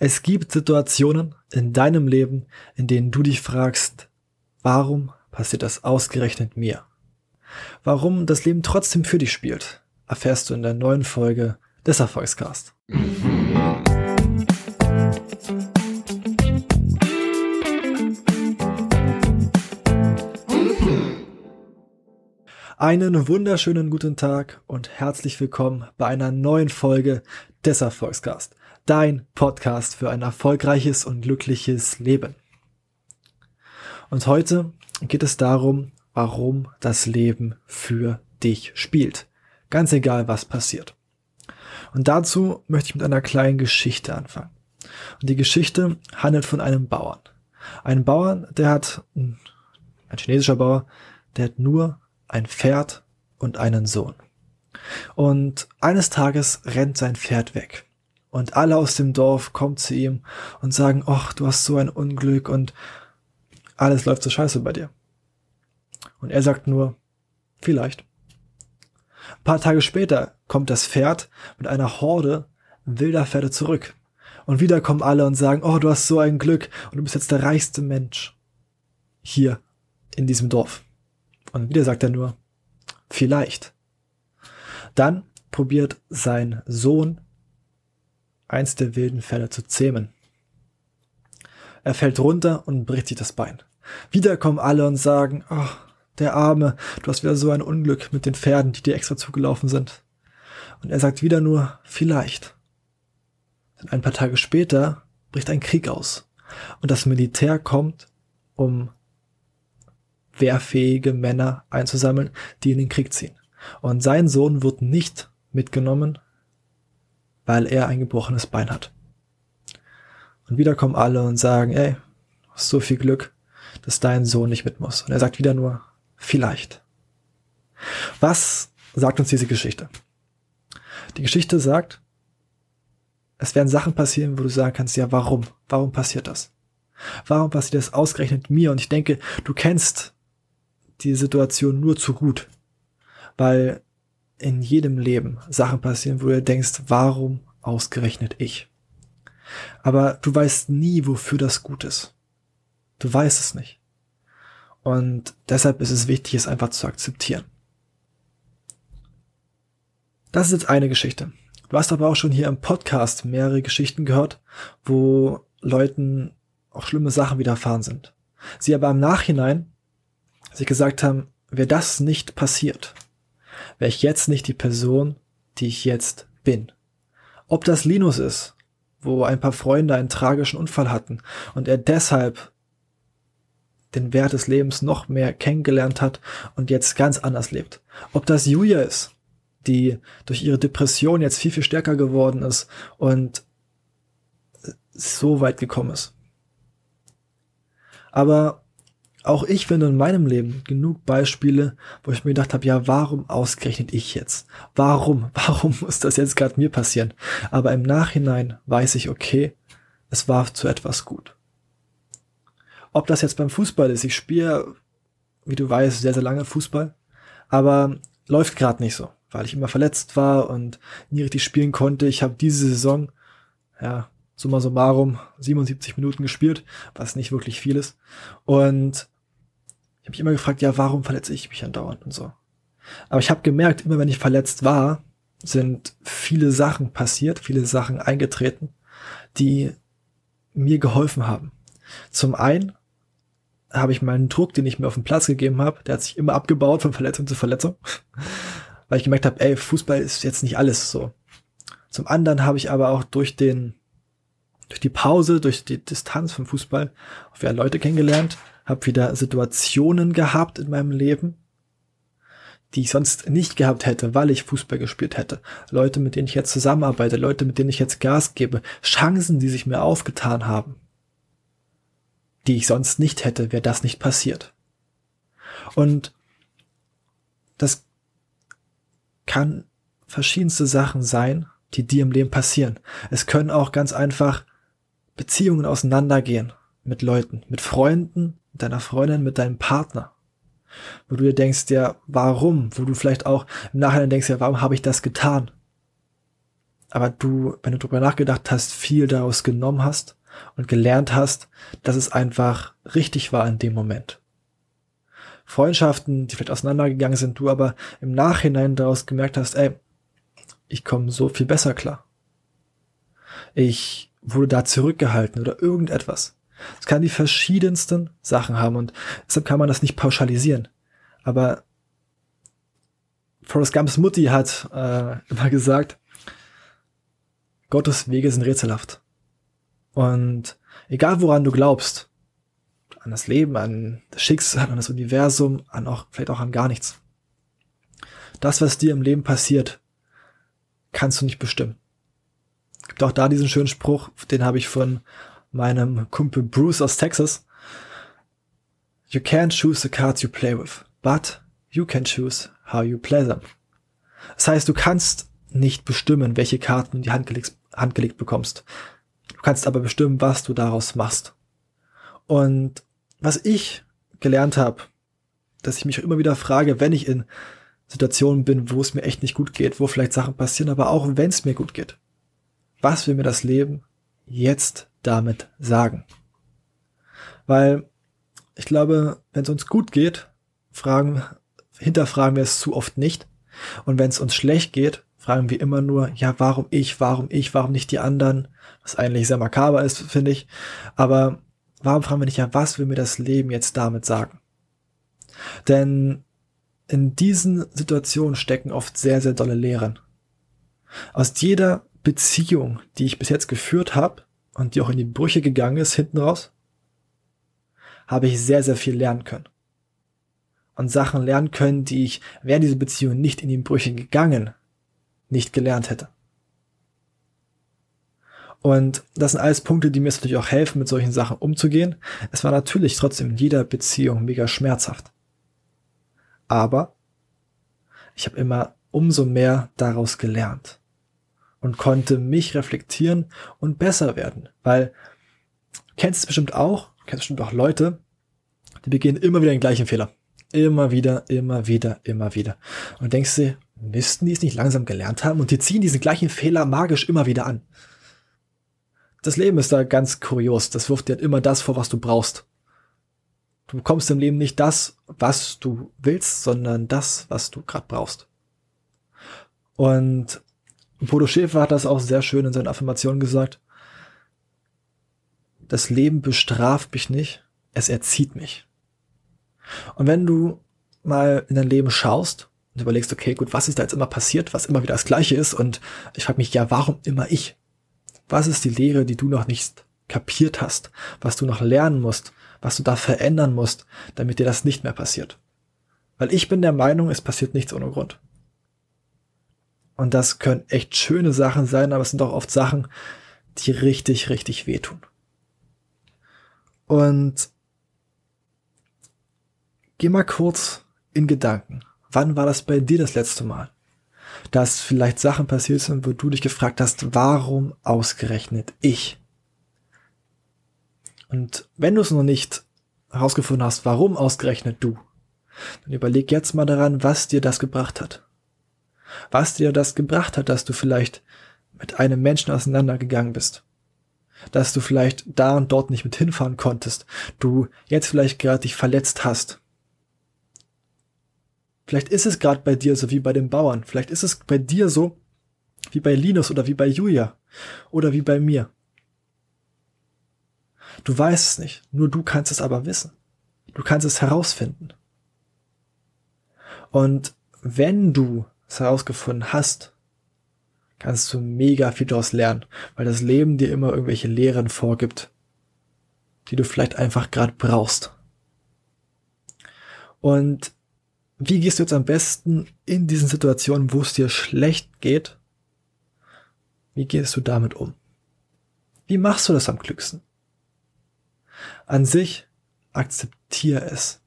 Es gibt Situationen in deinem Leben, in denen du dich fragst, warum passiert das ausgerechnet mir? Warum das Leben trotzdem für dich spielt, erfährst du in der neuen Folge des Erfolgscast. Einen wunderschönen guten Tag und herzlich willkommen bei einer neuen Folge des Erfolgscast dein Podcast für ein erfolgreiches und glückliches Leben. Und heute geht es darum, warum das Leben für dich spielt. Ganz egal, was passiert. Und dazu möchte ich mit einer kleinen Geschichte anfangen. Und die Geschichte handelt von einem Bauern. Ein Bauern, der hat, ein chinesischer Bauer, der hat nur ein Pferd und einen Sohn. Und eines Tages rennt sein Pferd weg. Und alle aus dem Dorf kommen zu ihm und sagen, ach, du hast so ein Unglück und alles läuft so scheiße bei dir. Und er sagt nur, vielleicht. Ein paar Tage später kommt das Pferd mit einer Horde wilder Pferde zurück. Und wieder kommen alle und sagen, oh, du hast so ein Glück und du bist jetzt der reichste Mensch hier in diesem Dorf. Und wieder sagt er nur, vielleicht. Dann probiert sein Sohn eins der wilden Fälle zu zähmen. Er fällt runter und bricht sich das Bein. Wieder kommen alle und sagen, oh, der Arme, du hast wieder so ein Unglück mit den Pferden, die dir extra zugelaufen sind. Und er sagt wieder nur, vielleicht. Denn ein paar Tage später bricht ein Krieg aus. Und das Militär kommt, um wehrfähige Männer einzusammeln, die in den Krieg ziehen. Und sein Sohn wird nicht mitgenommen, weil er ein gebrochenes Bein hat. Und wieder kommen alle und sagen, ey, hast so viel Glück, dass dein Sohn nicht mit muss. Und er sagt wieder nur, vielleicht. Was sagt uns diese Geschichte? Die Geschichte sagt, es werden Sachen passieren, wo du sagen kannst, ja, warum? Warum passiert das? Warum passiert das ausgerechnet mir? Und ich denke, du kennst die Situation nur zu gut, weil in jedem Leben Sachen passieren, wo du denkst, warum ausgerechnet ich? Aber du weißt nie, wofür das gut ist. Du weißt es nicht. Und deshalb ist es wichtig, es einfach zu akzeptieren. Das ist jetzt eine Geschichte. Du hast aber auch schon hier im Podcast mehrere Geschichten gehört, wo Leuten auch schlimme Sachen widerfahren sind. Sie aber im Nachhinein sich gesagt haben, wäre das nicht passiert, wäre ich jetzt nicht die Person, die ich jetzt bin. Ob das Linus ist, wo ein paar Freunde einen tragischen Unfall hatten und er deshalb den Wert des Lebens noch mehr kennengelernt hat und jetzt ganz anders lebt. Ob das Julia ist, die durch ihre Depression jetzt viel, viel stärker geworden ist und so weit gekommen ist. Aber auch ich finde in meinem Leben genug Beispiele, wo ich mir gedacht habe, ja, warum ausgerechnet ich jetzt? Warum? Warum muss das jetzt gerade mir passieren? Aber im Nachhinein weiß ich, okay, es war zu etwas gut. Ob das jetzt beim Fußball ist, ich spiele, wie du weißt, sehr, sehr lange Fußball, aber läuft gerade nicht so, weil ich immer verletzt war und nie richtig spielen konnte. Ich habe diese Saison, ja, summa summarum 77 Minuten gespielt, was nicht wirklich viel ist. Und habe mich immer gefragt, ja, warum verletze ich mich andauernd und so. Aber ich habe gemerkt, immer wenn ich verletzt war, sind viele Sachen passiert, viele Sachen eingetreten, die mir geholfen haben. Zum einen habe ich meinen Druck, den ich mir auf den Platz gegeben habe, der hat sich immer abgebaut von Verletzung zu Verletzung, weil ich gemerkt habe, ey, Fußball ist jetzt nicht alles so. Zum anderen habe ich aber auch durch den durch die Pause, durch die Distanz vom Fußball auch wieder Leute kennengelernt, habe wieder Situationen gehabt in meinem Leben, die ich sonst nicht gehabt hätte, weil ich Fußball gespielt hätte. Leute, mit denen ich jetzt zusammenarbeite, Leute, mit denen ich jetzt Gas gebe, Chancen, die sich mir aufgetan haben, die ich sonst nicht hätte, wäre das nicht passiert. Und das kann verschiedenste Sachen sein, die dir im Leben passieren. Es können auch ganz einfach Beziehungen auseinandergehen mit Leuten, mit Freunden, deiner Freundin, mit deinem Partner. Wo du dir denkst, ja, warum? Wo du vielleicht auch im Nachhinein denkst, ja, warum habe ich das getan? aber du, wenn du drüber nachgedacht hast, viel daraus genommen hast und gelernt hast, dass es einfach richtig war in dem Moment. Freundschaften, die vielleicht auseinandergegangen sind, du aber im Nachhinein daraus gemerkt hast, ey, ich komme so viel besser klar. Ich wurde da zurückgehalten oder irgendetwas. Es kann die verschiedensten Sachen haben und deshalb kann man das nicht pauschalisieren. Aber Forrest Gumps Mutti hat äh, immer gesagt, Gottes Wege sind rätselhaft. Und egal woran du glaubst, an das Leben, an das Schicksal, an das Universum, an auch, vielleicht auch an gar nichts. Das, was dir im Leben passiert, kannst du nicht bestimmen. Gibt auch da diesen schönen Spruch, den habe ich von meinem Kumpel Bruce aus Texas. You can't choose the cards you play with, but you can choose how you play them. Das heißt, du kannst nicht bestimmen, welche Karten du in die Hand gelegt, Hand gelegt bekommst. Du kannst aber bestimmen, was du daraus machst. Und was ich gelernt habe, dass ich mich immer wieder frage, wenn ich in Situationen bin, wo es mir echt nicht gut geht, wo vielleicht Sachen passieren, aber auch wenn es mir gut geht. Was will mir das Leben jetzt damit sagen? Weil ich glaube, wenn es uns gut geht, fragen, hinterfragen wir es zu oft nicht. Und wenn es uns schlecht geht, fragen wir immer nur, ja, warum ich, warum ich, warum nicht die anderen? Was eigentlich sehr makaber ist, finde ich. Aber warum fragen wir nicht, ja, was will mir das Leben jetzt damit sagen? Denn in diesen Situationen stecken oft sehr, sehr dolle Lehren. Aus jeder Beziehung, die ich bis jetzt geführt habe und die auch in die Brüche gegangen ist, hinten raus, habe ich sehr, sehr viel lernen können und Sachen lernen können, die ich während dieser Beziehung nicht in die Brüche gegangen, nicht gelernt hätte. Und das sind alles Punkte, die mir natürlich auch helfen, mit solchen Sachen umzugehen. Es war natürlich trotzdem in jeder Beziehung mega schmerzhaft. Aber ich habe immer umso mehr daraus gelernt und konnte mich reflektieren und besser werden. Weil, du kennst es bestimmt auch, du kennst bestimmt auch Leute, die begehen immer wieder den gleichen Fehler. Immer wieder, immer wieder, immer wieder. Und denkst du, müssten die es nicht langsam gelernt haben? Und die ziehen diesen gleichen Fehler magisch immer wieder an. Das Leben ist da ganz kurios. Das wirft dir halt immer das vor, was du brauchst. Du bekommst im Leben nicht das, was du willst, sondern das, was du gerade brauchst. Und Bodo Schäfer hat das auch sehr schön in seinen Affirmationen gesagt. Das Leben bestraft mich nicht, es erzieht mich. Und wenn du mal in dein Leben schaust und überlegst, okay, gut, was ist da jetzt immer passiert, was immer wieder das Gleiche ist und ich frage mich, ja, warum immer ich? Was ist die Lehre, die du noch nicht kapiert hast, was du noch lernen musst, was du da verändern musst, damit dir das nicht mehr passiert? Weil ich bin der Meinung, es passiert nichts ohne Grund. Und das können echt schöne Sachen sein, aber es sind auch oft Sachen, die richtig, richtig wehtun. Und Geh mal kurz in Gedanken. Wann war das bei dir das letzte Mal? Dass vielleicht Sachen passiert sind, wo du dich gefragt hast, warum ausgerechnet ich? Und wenn du es noch nicht herausgefunden hast, warum ausgerechnet du, dann überleg jetzt mal daran, was dir das gebracht hat. Was dir das gebracht hat, dass du vielleicht mit einem Menschen auseinandergegangen bist. Dass du vielleicht da und dort nicht mit hinfahren konntest. Du jetzt vielleicht gerade dich verletzt hast. Vielleicht ist es gerade bei dir so wie bei den Bauern. Vielleicht ist es bei dir so wie bei Linus oder wie bei Julia oder wie bei mir. Du weißt es nicht, nur du kannst es aber wissen. Du kannst es herausfinden. Und wenn du es herausgefunden hast, kannst du mega viel daraus lernen, weil das Leben dir immer irgendwelche Lehren vorgibt, die du vielleicht einfach gerade brauchst. Und wie gehst du jetzt am besten in diesen Situationen, wo es dir schlecht geht? Wie gehst du damit um? Wie machst du das am klügsten? An sich akzeptiere es.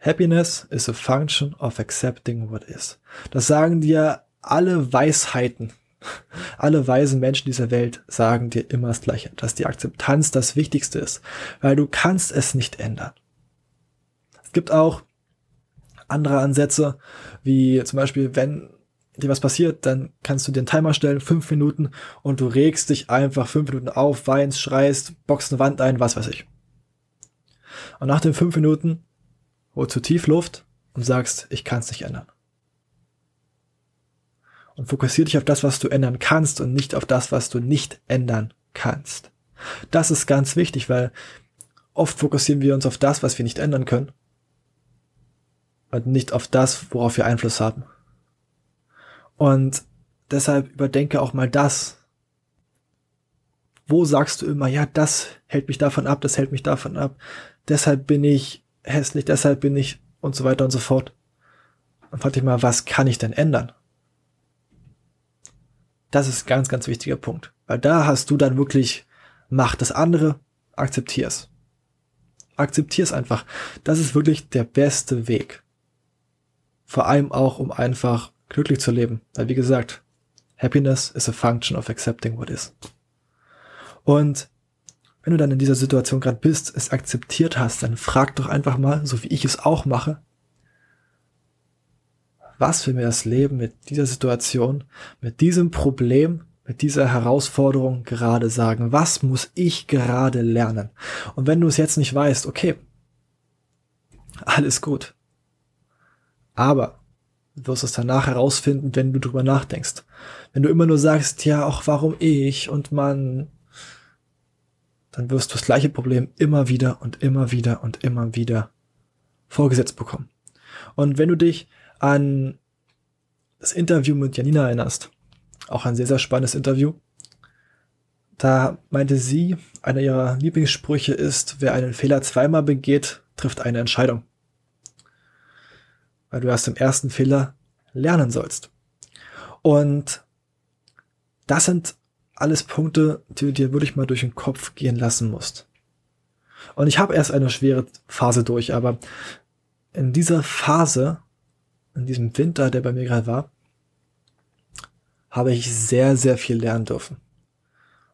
Happiness is a function of accepting what is. Das sagen dir alle Weisheiten. Alle weisen Menschen dieser Welt sagen dir immer das Gleiche, dass die Akzeptanz das Wichtigste ist, weil du kannst es nicht ändern. Es gibt auch andere Ansätze, wie zum Beispiel, wenn dir was passiert, dann kannst du dir einen Timer stellen, fünf Minuten, und du regst dich einfach fünf Minuten auf, weinst, schreist, boxst eine Wand ein, was weiß ich. Und nach den fünf Minuten holst du tief Luft und sagst, ich kann es nicht ändern. Und fokussier dich auf das, was du ändern kannst und nicht auf das, was du nicht ändern kannst. Das ist ganz wichtig, weil oft fokussieren wir uns auf das, was wir nicht ändern können und nicht auf das, worauf wir Einfluss haben. Und deshalb überdenke auch mal das. Wo sagst du immer, ja, das hält mich davon ab, das hält mich davon ab. Deshalb bin ich hässlich, deshalb bin ich und so weiter und so fort. Und frag dich mal, was kann ich denn ändern? Das ist ein ganz, ganz wichtiger Punkt. Weil da hast du dann wirklich Macht. Das andere, akzeptier's. Akzeptier's einfach. Das ist wirklich der beste Weg. Vor allem auch, um einfach glücklich zu leben. Weil wie gesagt, Happiness is a function of accepting what is. Und wenn du dann in dieser Situation gerade bist, es akzeptiert hast, dann frag doch einfach mal, so wie ich es auch mache, was will mir das Leben mit dieser Situation, mit diesem Problem, mit dieser Herausforderung gerade sagen? Was muss ich gerade lernen? Und wenn du es jetzt nicht weißt, okay, alles gut. Aber du wirst es danach herausfinden, wenn du drüber nachdenkst. Wenn du immer nur sagst, ja, auch warum ich und man, dann wirst du das gleiche Problem immer wieder und immer wieder und immer wieder vorgesetzt bekommen. Und wenn du dich an das Interview mit Janina erinnerst. Auch ein sehr, sehr spannendes Interview. Da meinte sie, einer ihrer Lieblingssprüche ist, wer einen Fehler zweimal begeht, trifft eine Entscheidung. Weil du erst im ersten Fehler lernen sollst. Und das sind alles Punkte, die du dir wirklich mal durch den Kopf gehen lassen musst. Und ich habe erst eine schwere Phase durch, aber in dieser Phase in diesem Winter, der bei mir gerade war, habe ich sehr, sehr viel lernen dürfen.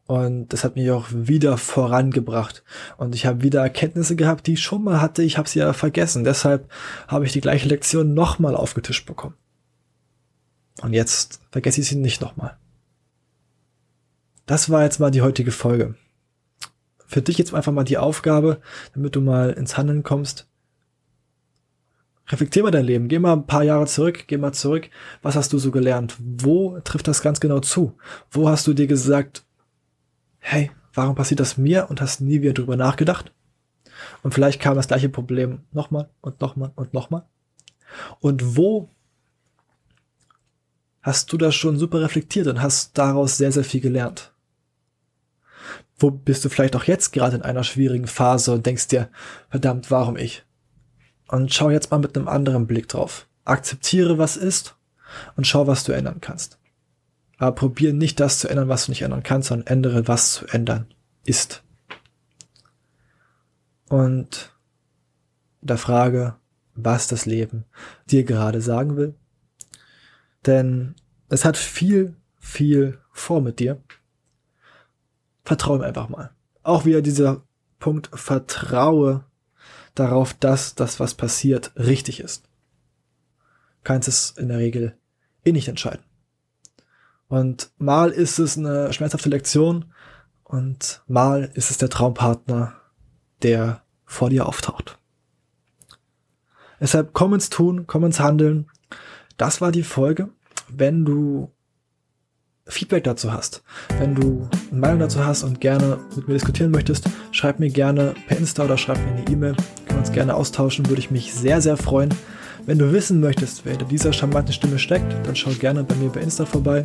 Und das hat mich auch wieder vorangebracht. Und ich habe wieder Erkenntnisse gehabt, die ich schon mal hatte. Ich habe sie ja vergessen. Deshalb habe ich die gleiche Lektion nochmal aufgetischt bekommen. Und jetzt vergesse ich sie nicht nochmal. Das war jetzt mal die heutige Folge. Für dich jetzt einfach mal die Aufgabe, damit du mal ins Handeln kommst reflektier mal dein Leben, geh mal ein paar Jahre zurück, geh mal zurück. Was hast du so gelernt? Wo trifft das ganz genau zu? Wo hast du dir gesagt, hey, warum passiert das mir und hast nie wieder drüber nachgedacht? Und vielleicht kam das gleiche Problem nochmal und nochmal und nochmal. Und wo hast du das schon super reflektiert und hast daraus sehr, sehr viel gelernt? Wo bist du vielleicht auch jetzt gerade in einer schwierigen Phase und denkst dir, verdammt, warum ich? Und schau jetzt mal mit einem anderen Blick drauf. Akzeptiere, was ist und schau, was du ändern kannst. Aber probier nicht das zu ändern, was du nicht ändern kannst, sondern ändere, was zu ändern ist. Und der Frage, was das Leben dir gerade sagen will. Denn es hat viel, viel vor mit dir. Vertraue ihm einfach mal. Auch wieder dieser Punkt, vertraue darauf, dass das, was passiert, richtig ist. Kannst es in der Regel eh nicht entscheiden. Und mal ist es eine schmerzhafte Lektion und mal ist es der Traumpartner, der vor dir auftaucht. Deshalb komm ins Tun, komm ins Handeln. Das war die Folge. Wenn du Feedback dazu hast, wenn du eine Meinung dazu hast und gerne mit mir diskutieren möchtest, schreib mir gerne per Insta oder schreib mir eine E-Mail. Können uns gerne austauschen, würde ich mich sehr, sehr freuen. Wenn du wissen möchtest, wer hinter dieser charmanten Stimme steckt, dann schau gerne bei mir bei Insta vorbei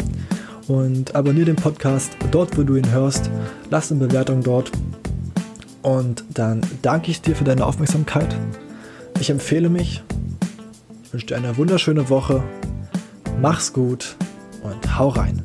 und abonniere den Podcast dort, wo du ihn hörst. Lass eine Bewertung dort. Und dann danke ich dir für deine Aufmerksamkeit. Ich empfehle mich. Ich wünsche dir eine wunderschöne Woche. Mach's gut und hau rein.